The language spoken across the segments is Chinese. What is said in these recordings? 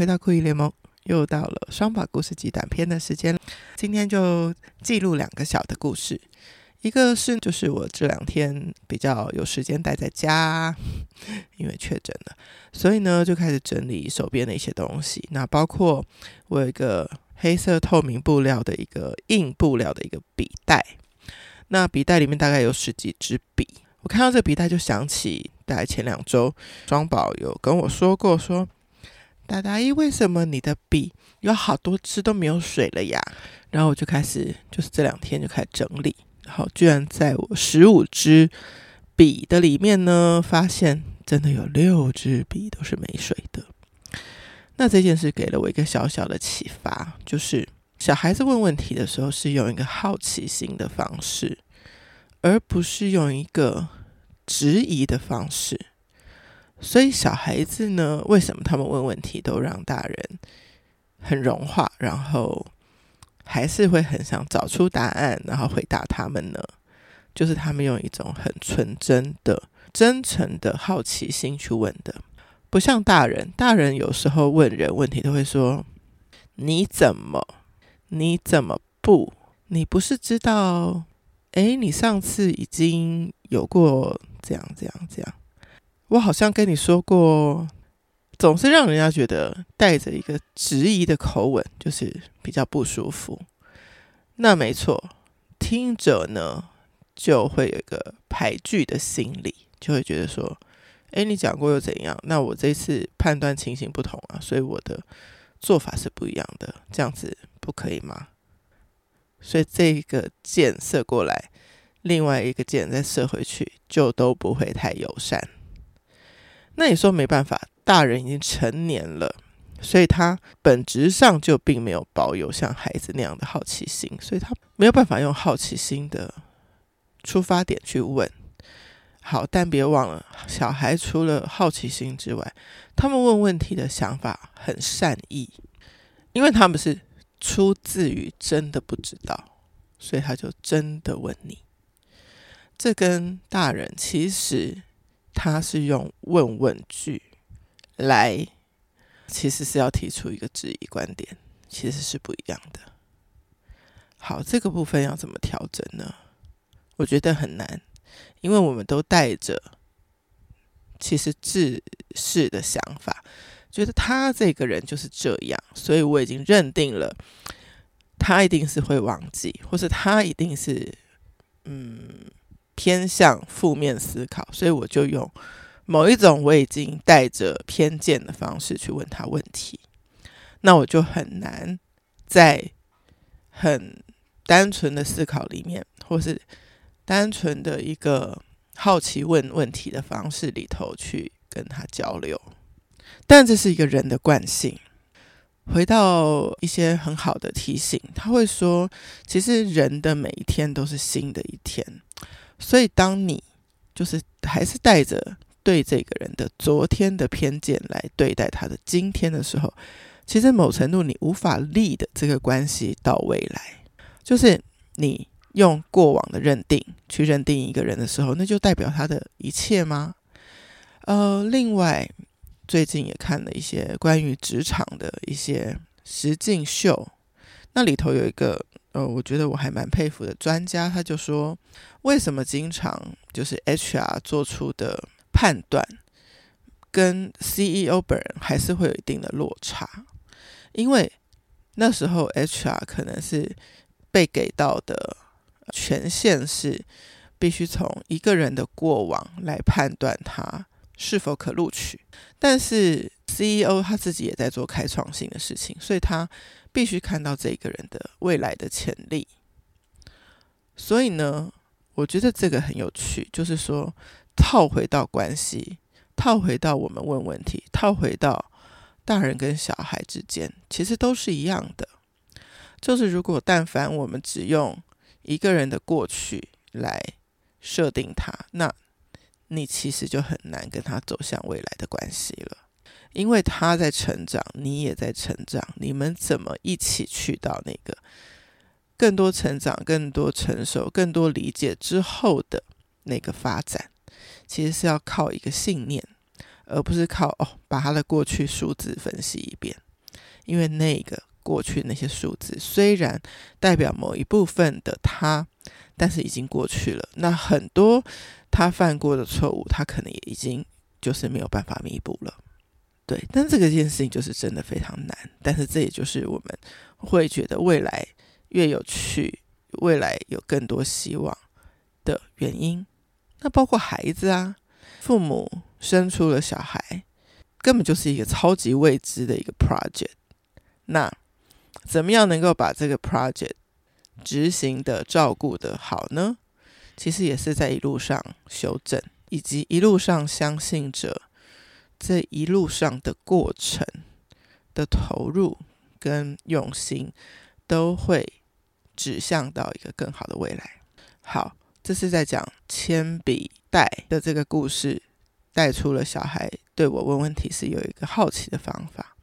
回到酷姨联盟，又到了双宝故事集短片的时间。今天就记录两个小的故事，一个是就是我这两天比较有时间待在家，因为确诊了，所以呢就开始整理手边的一些东西。那包括我有一个黑色透明布料的一个硬布料的一个笔袋，那笔袋里面大概有十几支笔。我看到这笔袋就想起，大概前两周双宝有跟我说过，说大大姨，为什么你的笔有好多支都没有水了呀？然后我就开始，就是这两天就开始整理，然后居然在我十五支笔的里面呢，发现真的有六支笔都是没水的。那这件事给了我一个小小的启发，就是小孩子问问题的时候是用一个好奇心的方式。而不是用一个质疑的方式，所以小孩子呢，为什么他们问问题都让大人很融化，然后还是会很想找出答案，然后回答他们呢？就是他们用一种很纯真的、真诚的好奇心去问的，不像大人。大人有时候问人问题都会说：“你怎么？你怎么不？你不是知道？”诶，你上次已经有过这样这样这样，我好像跟你说过，总是让人家觉得带着一个质疑的口吻，就是比较不舒服。那没错，听者呢就会有一个排拒的心理，就会觉得说，诶，你讲过又怎样？那我这次判断情形不同啊，所以我的做法是不一样的，这样子不可以吗？所以这个箭射过来，另外一个箭再射回去，就都不会太友善。那你说没办法，大人已经成年了，所以他本质上就并没有保有像孩子那样的好奇心，所以他没有办法用好奇心的出发点去问。好，但别忘了，小孩除了好奇心之外，他们问问题的想法很善意，因为他们是。出自于真的不知道，所以他就真的问你。这跟大人其实他是用问问句来，其实是要提出一个质疑观点，其实是不一样的。好，这个部分要怎么调整呢？我觉得很难，因为我们都带着其实自视的想法。觉得他这个人就是这样，所以我已经认定了，他一定是会忘记，或是他一定是嗯偏向负面思考，所以我就用某一种我已经带着偏见的方式去问他问题，那我就很难在很单纯的思考里面，或是单纯的一个好奇问问题的方式里头去跟他交流。但这是一个人的惯性。回到一些很好的提醒，他会说，其实人的每一天都是新的一天。所以，当你就是还是带着对这个人的昨天的偏见来对待他的今天的时候，其实某程度你无法立的这个关系到未来，就是你用过往的认定去认定一个人的时候，那就代表他的一切吗？呃，另外。最近也看了一些关于职场的一些实境秀，那里头有一个呃，我觉得我还蛮佩服的专家，他就说，为什么经常就是 HR 做出的判断跟 CEO 本人还是会有一定的落差？因为那时候 HR 可能是被给到的权限是必须从一个人的过往来判断他。是否可录取？但是 CEO 他自己也在做开创性的事情，所以他必须看到这个人的未来的潜力。所以呢，我觉得这个很有趣，就是说套回到关系，套回到我们问问题，套回到大人跟小孩之间，其实都是一样的。就是如果但凡我们只用一个人的过去来设定他，那你其实就很难跟他走向未来的关系了，因为他在成长，你也在成长，你们怎么一起去到那个更多成长、更多成熟、更多理解之后的那个发展？其实是要靠一个信念，而不是靠哦把他的过去数字分析一遍，因为那个过去那些数字虽然代表某一部分的他，但是已经过去了。那很多他犯过的错误，他可能也已经就是没有办法弥补了。对，但这个件事情就是真的非常难。但是这也就是我们会觉得未来越有趣，未来有更多希望的原因。那包括孩子啊，父母生出了小孩，根本就是一个超级未知的一个 project。那怎么样能够把这个 project 执行的照顾得好呢？其实也是在一路上修正，以及一路上相信着。这一路上的过程的投入跟用心，都会指向到一个更好的未来。好，这是在讲铅笔袋的这个故事，带出了小孩对我问问题是有一个好奇的方法。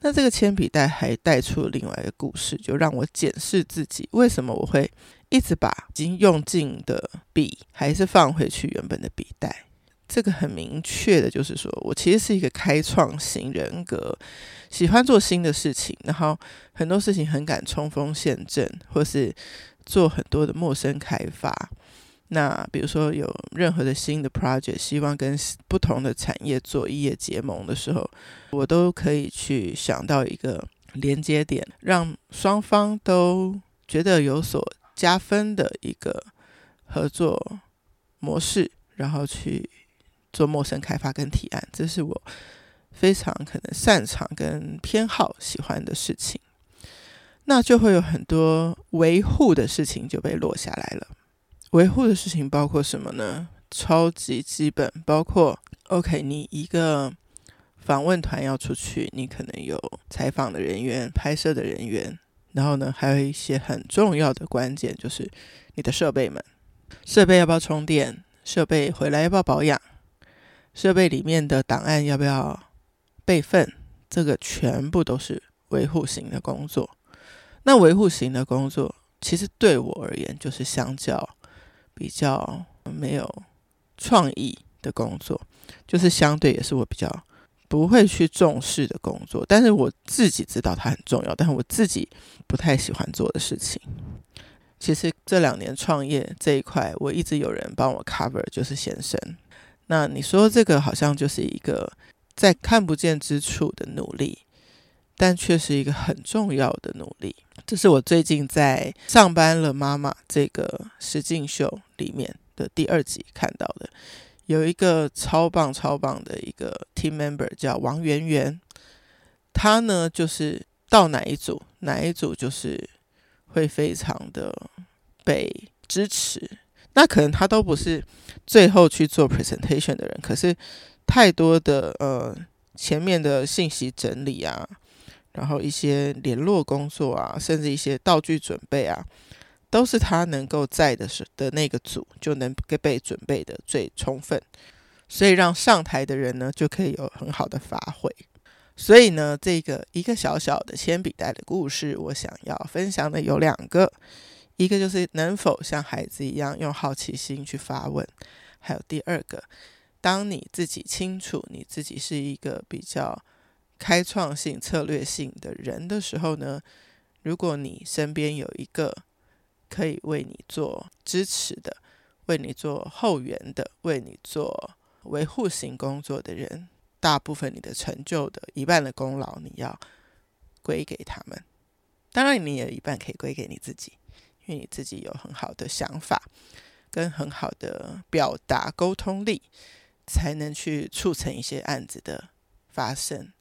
那这个铅笔袋还带出了另外一个故事，就让我检视自己，为什么我会一直把已经用尽的笔，还是放回去原本的笔袋。这个很明确的，就是说我其实是一个开创型人格，喜欢做新的事情，然后很多事情很敢冲锋陷阵，或是做很多的陌生开发。那比如说有任何的新的 project，希望跟不同的产业做异业结盟的时候，我都可以去想到一个连接点，让双方都觉得有所加分的一个合作模式，然后去。做陌生开发跟提案，这是我非常可能擅长跟偏好喜欢的事情。那就会有很多维护的事情就被落下来了。维护的事情包括什么呢？超级基本，包括 OK，你一个访问团要出去，你可能有采访的人员、拍摄的人员，然后呢，还有一些很重要的关键，就是你的设备们，设备要不要充电？设备回来要不要保养？设备里面的档案要不要备份？这个全部都是维护型的工作。那维护型的工作，其实对我而言，就是相较比较没有创意的工作，就是相对也是我比较不会去重视的工作。但是我自己知道它很重要，但是我自己不太喜欢做的事情。其实这两年创业这一块，我一直有人帮我 cover，就是先生。那你说这个好像就是一个在看不见之处的努力，但却是一个很重要的努力。这是我最近在《上班了妈妈》这个实境秀里面的第二集看到的，有一个超棒超棒的一个 team member 叫王媛媛，她呢就是到哪一组哪一组就是会非常的被支持。那可能他都不是最后去做 presentation 的人，可是太多的呃前面的信息整理啊，然后一些联络工作啊，甚至一些道具准备啊，都是他能够在的时的那个组就能被准备的最充分，所以让上台的人呢就可以有很好的发挥。所以呢，这个一个小小的铅笔袋的故事，我想要分享的有两个。一个就是能否像孩子一样用好奇心去发问，还有第二个，当你自己清楚你自己是一个比较开创性、策略性的人的时候呢，如果你身边有一个可以为你做支持的、为你做后援的、为你做维护型工作的人，大部分你的成就的一半的功劳你要归给他们，当然你也有一半可以归给你自己。因为你自己有很好的想法，跟很好的表达沟通力，才能去促成一些案子的发生。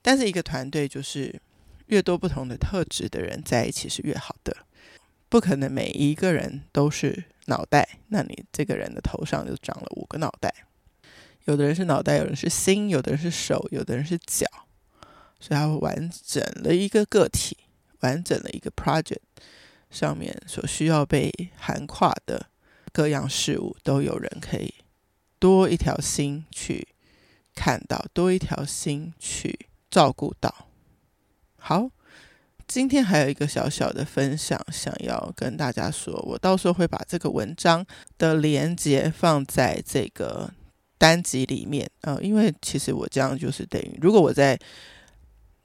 但是一个团队就是越多不同的特质的人在一起是越好的，不可能每一个人都是脑袋，那你这个人的头上就长了五个脑袋。有的人是脑袋，有人是心，有的人是手，有的人是脚，所以他会完整了一个个体，完整了一个 project。上面所需要被涵跨的各样事物，都有人可以多一条心去看到，多一条心去照顾到。好，今天还有一个小小的分享，想要跟大家说，我到时候会把这个文章的连接放在这个单集里面，呃，因为其实我这样就是等于，如果我在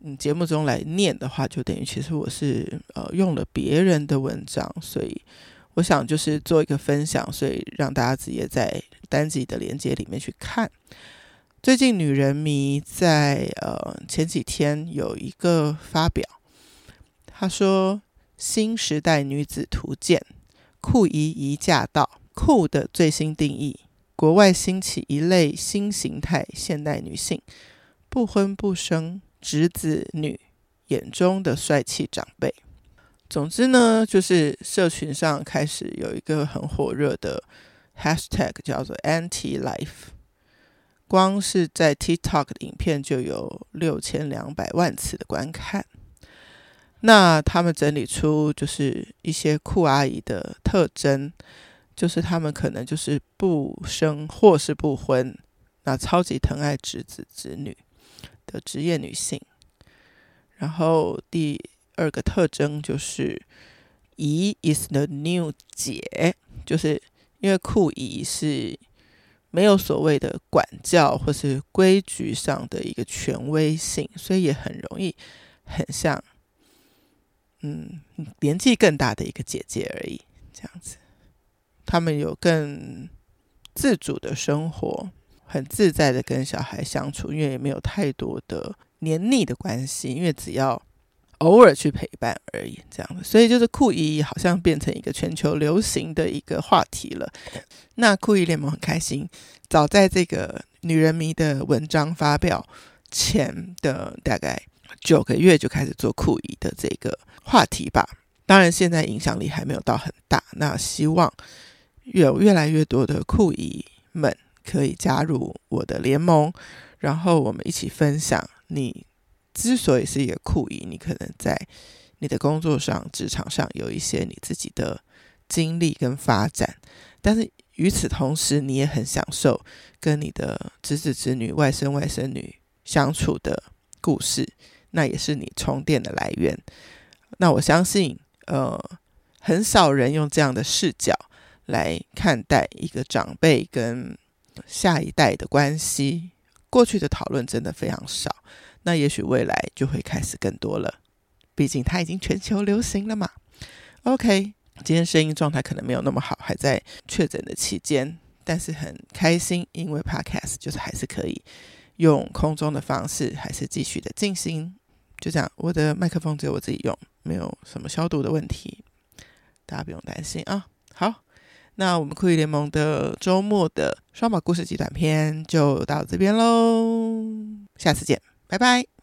嗯节目中来念的话，就等于其实我是呃用了别人的文章，所以我想就是做一个分享，所以让大家直接在单集的连接里面去看。最近女人迷在呃前几天有一个发表，她说。新时代女子图鉴，酷姨姨驾到，酷的最新定义。国外兴起一类新形态现代女性，不婚不生侄子女眼中的帅气长辈。总之呢，就是社群上开始有一个很火热的 hashtag，叫做 Anti Life。光是在 TikTok 的影片就有六千两百万次的观看。那他们整理出就是一些酷阿姨的特征，就是他们可能就是不生或是不婚，那超级疼爱侄子侄女的职业女性。然后第二个特征就是姨 is the new 姐，就是因为酷姨是没有所谓的管教或是规矩上的一个权威性，所以也很容易很像。嗯，年纪更大的一个姐姐而已，这样子，他们有更自主的生活，很自在的跟小孩相处，因为也没有太多的黏腻的关系，因为只要偶尔去陪伴而已，这样子，所以就是酷姨好像变成一个全球流行的一个话题了。那酷姨联盟很开心，早在这个女人迷的文章发表前的大概。九个月就开始做酷姨的这个话题吧，当然现在影响力还没有到很大。那希望有越来越多的酷姨们可以加入我的联盟，然后我们一起分享。你之所以是一个酷姨，你可能在你的工作上、职场上有一些你自己的经历跟发展，但是与此同时，你也很享受跟你的侄子、侄女、外甥、外甥女相处的故事。那也是你充电的来源。那我相信，呃，很少人用这样的视角来看待一个长辈跟下一代的关系。过去的讨论真的非常少，那也许未来就会开始更多了。毕竟它已经全球流行了嘛。OK，今天声音状态可能没有那么好，还在确诊的期间，但是很开心，因为 Podcast 就是还是可以用空中的方式，还是继续的进行。就这样，我的麦克风只有我自己用，没有什么消毒的问题，大家不用担心啊。好，那我们酷鱼联盟的周末的双宝故事集短篇就到这边喽，下次见，拜拜。